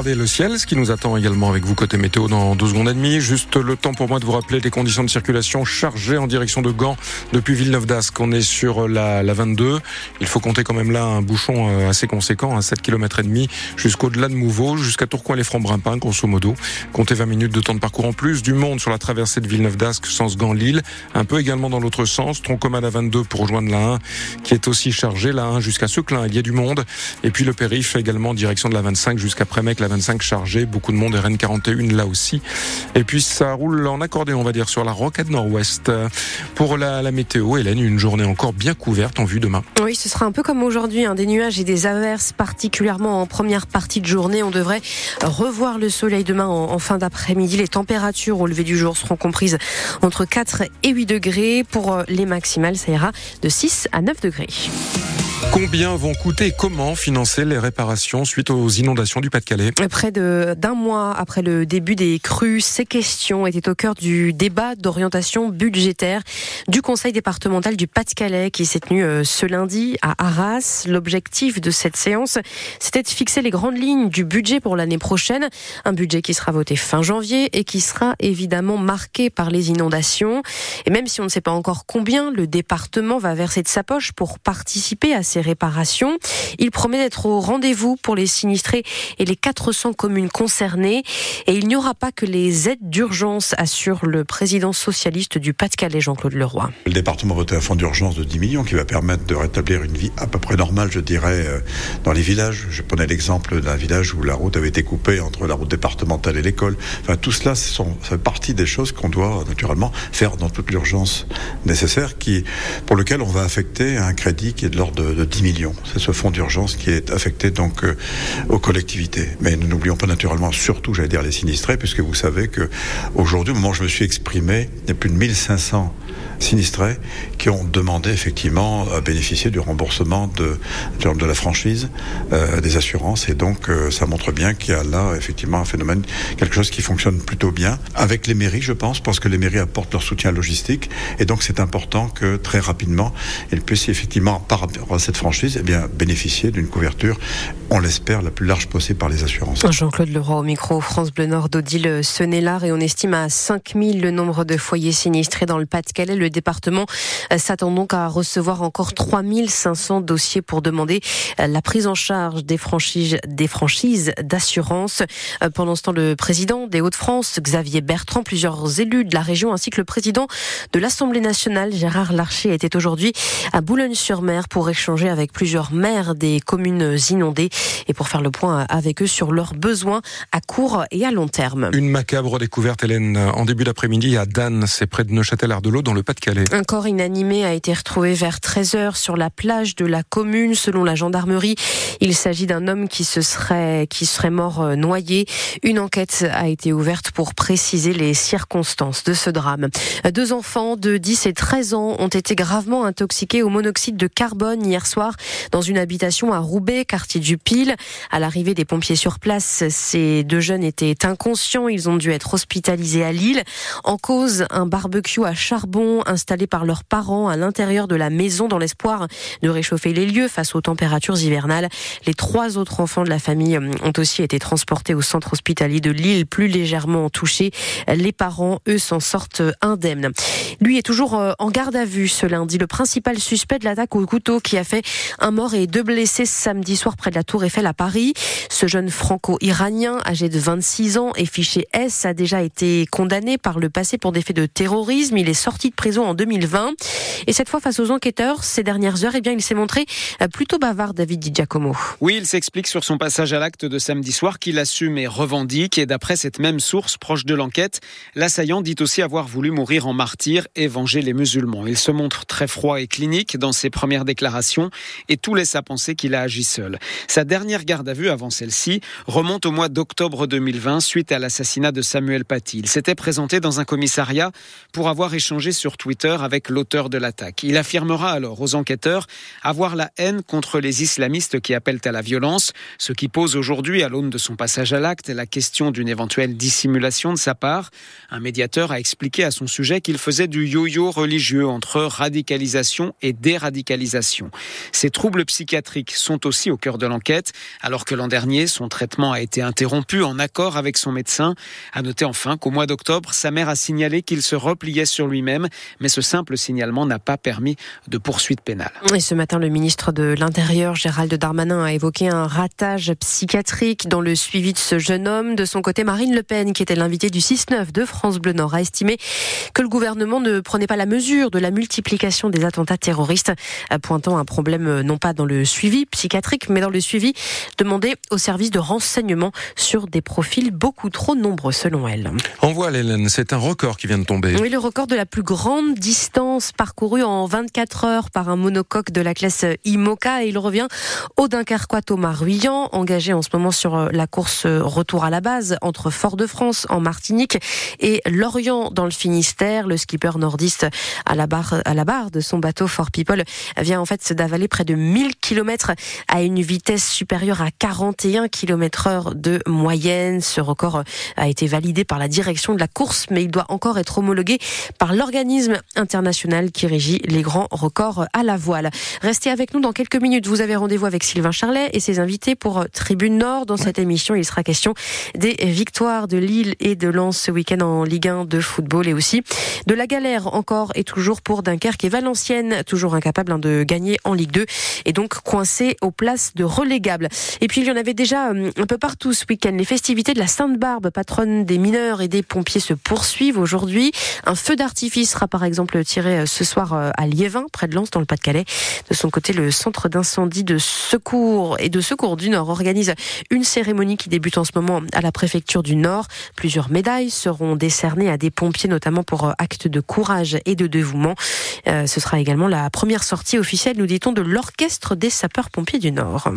regarder le ciel, ce qui nous attend également avec vous côté météo dans 12 secondes et demie. Juste le temps pour moi de vous rappeler les conditions de circulation chargées en direction de Gand depuis Villeneuve d'Ascq. On est sur la, la 22. Il faut compter quand même là un bouchon euh, assez conséquent, à 7 km et demi jusqu'au-delà de Mouveau, jusqu'à Tourcoing-les-Francs-Brimpins, grosso modo. Comptez 20 minutes de temps de parcours en plus. Du monde sur la traversée de Villeneuve d'Ascq, sens Gand-Lille. Un peu également dans l'autre sens. Troncomane à 22 pour rejoindre la 1 qui est aussi chargée. La 1 jusqu'à Seclin, il y a du monde. Et puis le périph' également direction de la 25 jusqu'à Prémec, la 25 chargée. Beaucoup de monde et Rennes 41 là aussi. Et puis ça roule en accordéon, on va dire, sur la rocade nord-ouest. Pour la, la météo, Hélène, une journée encore bien couverte en vue demain. Oui, ce sera un peu comme aujourd'hui, hein, des nuages et des averses, particulièrement en première partie de journée. On devrait revoir le soleil demain en, en fin d'après-midi. Les températures au lever du jour seront comprises entre 4 et 8 degrés. Pour euh, les maximales, ça ira de 6 à 9 degrés. Combien vont coûter et comment financer les réparations suite aux inondations du Pas-de-Calais Près d'un mois après le début des crues, ces questions étaient au cœur du débat d'orientation budgétaire du Conseil départemental du Pas-de-Calais qui s'est tenu euh, ce lundi à Arras. L'objectif de cette séance, c'était de fixer les grandes lignes du budget pour l'année prochaine. Un budget qui sera voté fin janvier et qui sera évidemment marqué par les inondations. Et même si on ne sait pas encore combien le département va verser de sa poche pour participer à ces réparations, il promet d'être au rendez-vous pour les sinistrés et les 400 communes concernées. Et il n'y aura pas que les aides d'urgence, assure le président socialiste du Pas-de-Calais, Jean-Claude Leroy. Le département voté un fonds d'urgence de 10 millions qui va permettre de rétablir une vie à peu près normale, je dirais, euh, dans les villages. Je prenais l'exemple d'un village où la route avait été coupée entre la route départementale et l'école. Enfin, tout cela, ça fait partie des choses qu'on doit naturellement faire dans toute l'urgence nécessaire, qui, pour lequel on va affecter un crédit qui est de l'ordre de, de 10 millions. C'est ce fonds d'urgence qui est affecté donc euh, aux collectivités. Mais nous n'oublions pas naturellement, surtout, j'allais dire, les sinistrés, puisque vous savez que aujourd'hui, au moment où je me suis exprimé, il y a plus de 1500 sinistrés qui ont demandé effectivement à bénéficier du remboursement de, de, la franchise euh, des assurances et donc euh, ça montre bien qu'il y a là effectivement un phénomène, quelque chose qui fonctionne plutôt bien avec les mairies je pense parce que les mairies apportent leur soutien logistique et donc c'est important que très rapidement ils puissent effectivement par rapport à cette franchise eh bien bénéficier d'une couverture on l'espère la plus large possible par les assurances. Jean-Claude Leroy au micro, France Bleu Nord d'Odile Senelard et on estime à 5000 le nombre de foyers sinistrés dans le Pas-de-Calais. Le département s'attend donc à recevoir encore 3500 dossiers pour demander euh, la prise en charge des franchises, des franchises d'assurance. Euh, Pendant ce temps, le président des Hauts-de-France, Xavier Bertrand, plusieurs élus de la région ainsi que le président de l'Assemblée nationale, Gérard Larcher, était aujourd'hui à Boulogne-sur-Mer pour échanger avec plusieurs maires des communes inondées et pour faire le point avec eux sur leurs besoins à court et à long terme. Une macabre découverte, Hélène, en début d'après-midi à Dan, c'est près de Neuchâtel-Ardelot, dans le Pas-de-Calais. Un corps inanimé a été retrouvé vers 13h sur la plage de la commune. Selon la gendarmerie, il s'agit d'un homme qui se serait, qui serait mort euh, noyé. Une enquête a été ouverte pour préciser les circonstances de ce drame. Deux enfants de 10 et 13 ans ont été gravement intoxiqués au monoxyde de carbone hier soir dans une habitation à Roubaix, quartier du Pile. À l'arrivée des pompiers sur place, ces deux jeunes étaient inconscients. Ils ont dû être hospitalisés à Lille. En cause, un barbecue à charbon installé par leurs parents à l'intérieur de la maison dans l'espoir de réchauffer les lieux face aux températures hivernales. Les trois autres enfants de la famille ont aussi été transportés au centre hospitalier de Lille, plus légèrement touchés. Les parents, eux, s'en sortent indemnes. Lui est toujours euh, en garde à vue ce lundi. Le principal suspect de l'attaque au couteau qui a fait un mort et deux blessés samedi soir près de la Tour Eiffel à Paris. Ce jeune franco-iranien, âgé de 26 ans et fiché S, a déjà été condamné par le passé pour des faits de terrorisme. Il est sorti de prison en 2020. Et cette fois, face aux enquêteurs, ces dernières heures, eh bien, il s'est montré euh, plutôt bavard, David Di Giacomo. Oui, il s'explique sur son passage à l'acte de samedi soir qu'il assume et revendique. Et d'après cette même source proche de l'enquête, l'assaillant dit aussi avoir voulu mourir en martyr et venger les musulmans. Il se montre très froid et clinique dans ses premières déclarations et tout laisse à penser qu'il a agi seul. Sa dernière garde à vue avant celle-ci remonte au mois d'octobre 2020 suite à l'assassinat de Samuel Paty. Il s'était présenté dans un commissariat pour avoir échangé sur Twitter avec l'auteur l'attaque. Il affirmera alors aux enquêteurs avoir la haine contre les islamistes qui appellent à la violence, ce qui pose aujourd'hui, à l'aune de son passage à l'acte, la question d'une éventuelle dissimulation de sa part. Un médiateur a expliqué à son sujet qu'il faisait du yo-yo religieux entre radicalisation et déradicalisation. Ces troubles psychiatriques sont aussi au cœur de l'enquête, alors que l'an dernier, son traitement a été interrompu en accord avec son médecin. À noter enfin qu'au mois d'octobre, sa mère a signalé qu'il se repliait sur lui-même, mais ce simple signalement n'a pas permis de poursuite pénale. Et ce matin, le ministre de l'Intérieur, Gérald Darmanin, a évoqué un ratage psychiatrique dans le suivi de ce jeune homme. De son côté, Marine Le Pen, qui était l'invité du 6-9 de France Bleu Nord, a estimé que le gouvernement ne prenait pas la mesure de la multiplication des attentats terroristes, pointant un problème non pas dans le suivi psychiatrique, mais dans le suivi demandé aux services de renseignement sur des profils beaucoup trop nombreux, selon elle. En voile, Hélène, c'est un record qui vient de tomber. Oui, le record de la plus grande distance parcourue en 24 heures par un monocoque de la classe IMOCA et il revient au Dunkerquois Thomas Ruyant, engagé en ce moment sur la course retour à la base entre Fort-de-France en Martinique et Lorient dans le Finistère. Le skipper nordiste à la barre, à la barre de son bateau Fort People vient en fait d'avaler près de 1000 km à une vitesse supérieure à 41 km heure de moyenne. Ce record a été validé par la direction de la course, mais il doit encore être homologué par l'organisme international qui régit les grands records à la voile. Restez avec nous dans quelques minutes. Vous avez rendez-vous avec Sylvain Charlet et ses invités pour Tribune Nord. Dans cette émission, il sera question des victoires de Lille et de Lens ce week-end en Ligue 1 de football et aussi de la galère encore et toujours pour Dunkerque et Valenciennes, toujours incapable hein, de gagner en Ligue 2 et donc coincé aux places de relégables. Et puis il y en avait déjà hum, un peu partout ce week-end. Les festivités de la Sainte-Barbe, patronne des mineurs et des pompiers, se poursuivent aujourd'hui. Un feu d'artifice sera par exemple tiré euh, ce soir euh, à Liévin, près de Lens, dans le Pas-de-Calais. De son côté, le centre d'incendie de secours et de secours du Nord organise une cérémonie qui débute en ce moment à la préfecture du Nord. Plusieurs médailles seront décernées à des pompiers, notamment pour euh, actes de courage et de dévouement. ce sera également la première sortie officielle, nous dit-on, de l'orchestre des sapeurs-pompiers du Nord.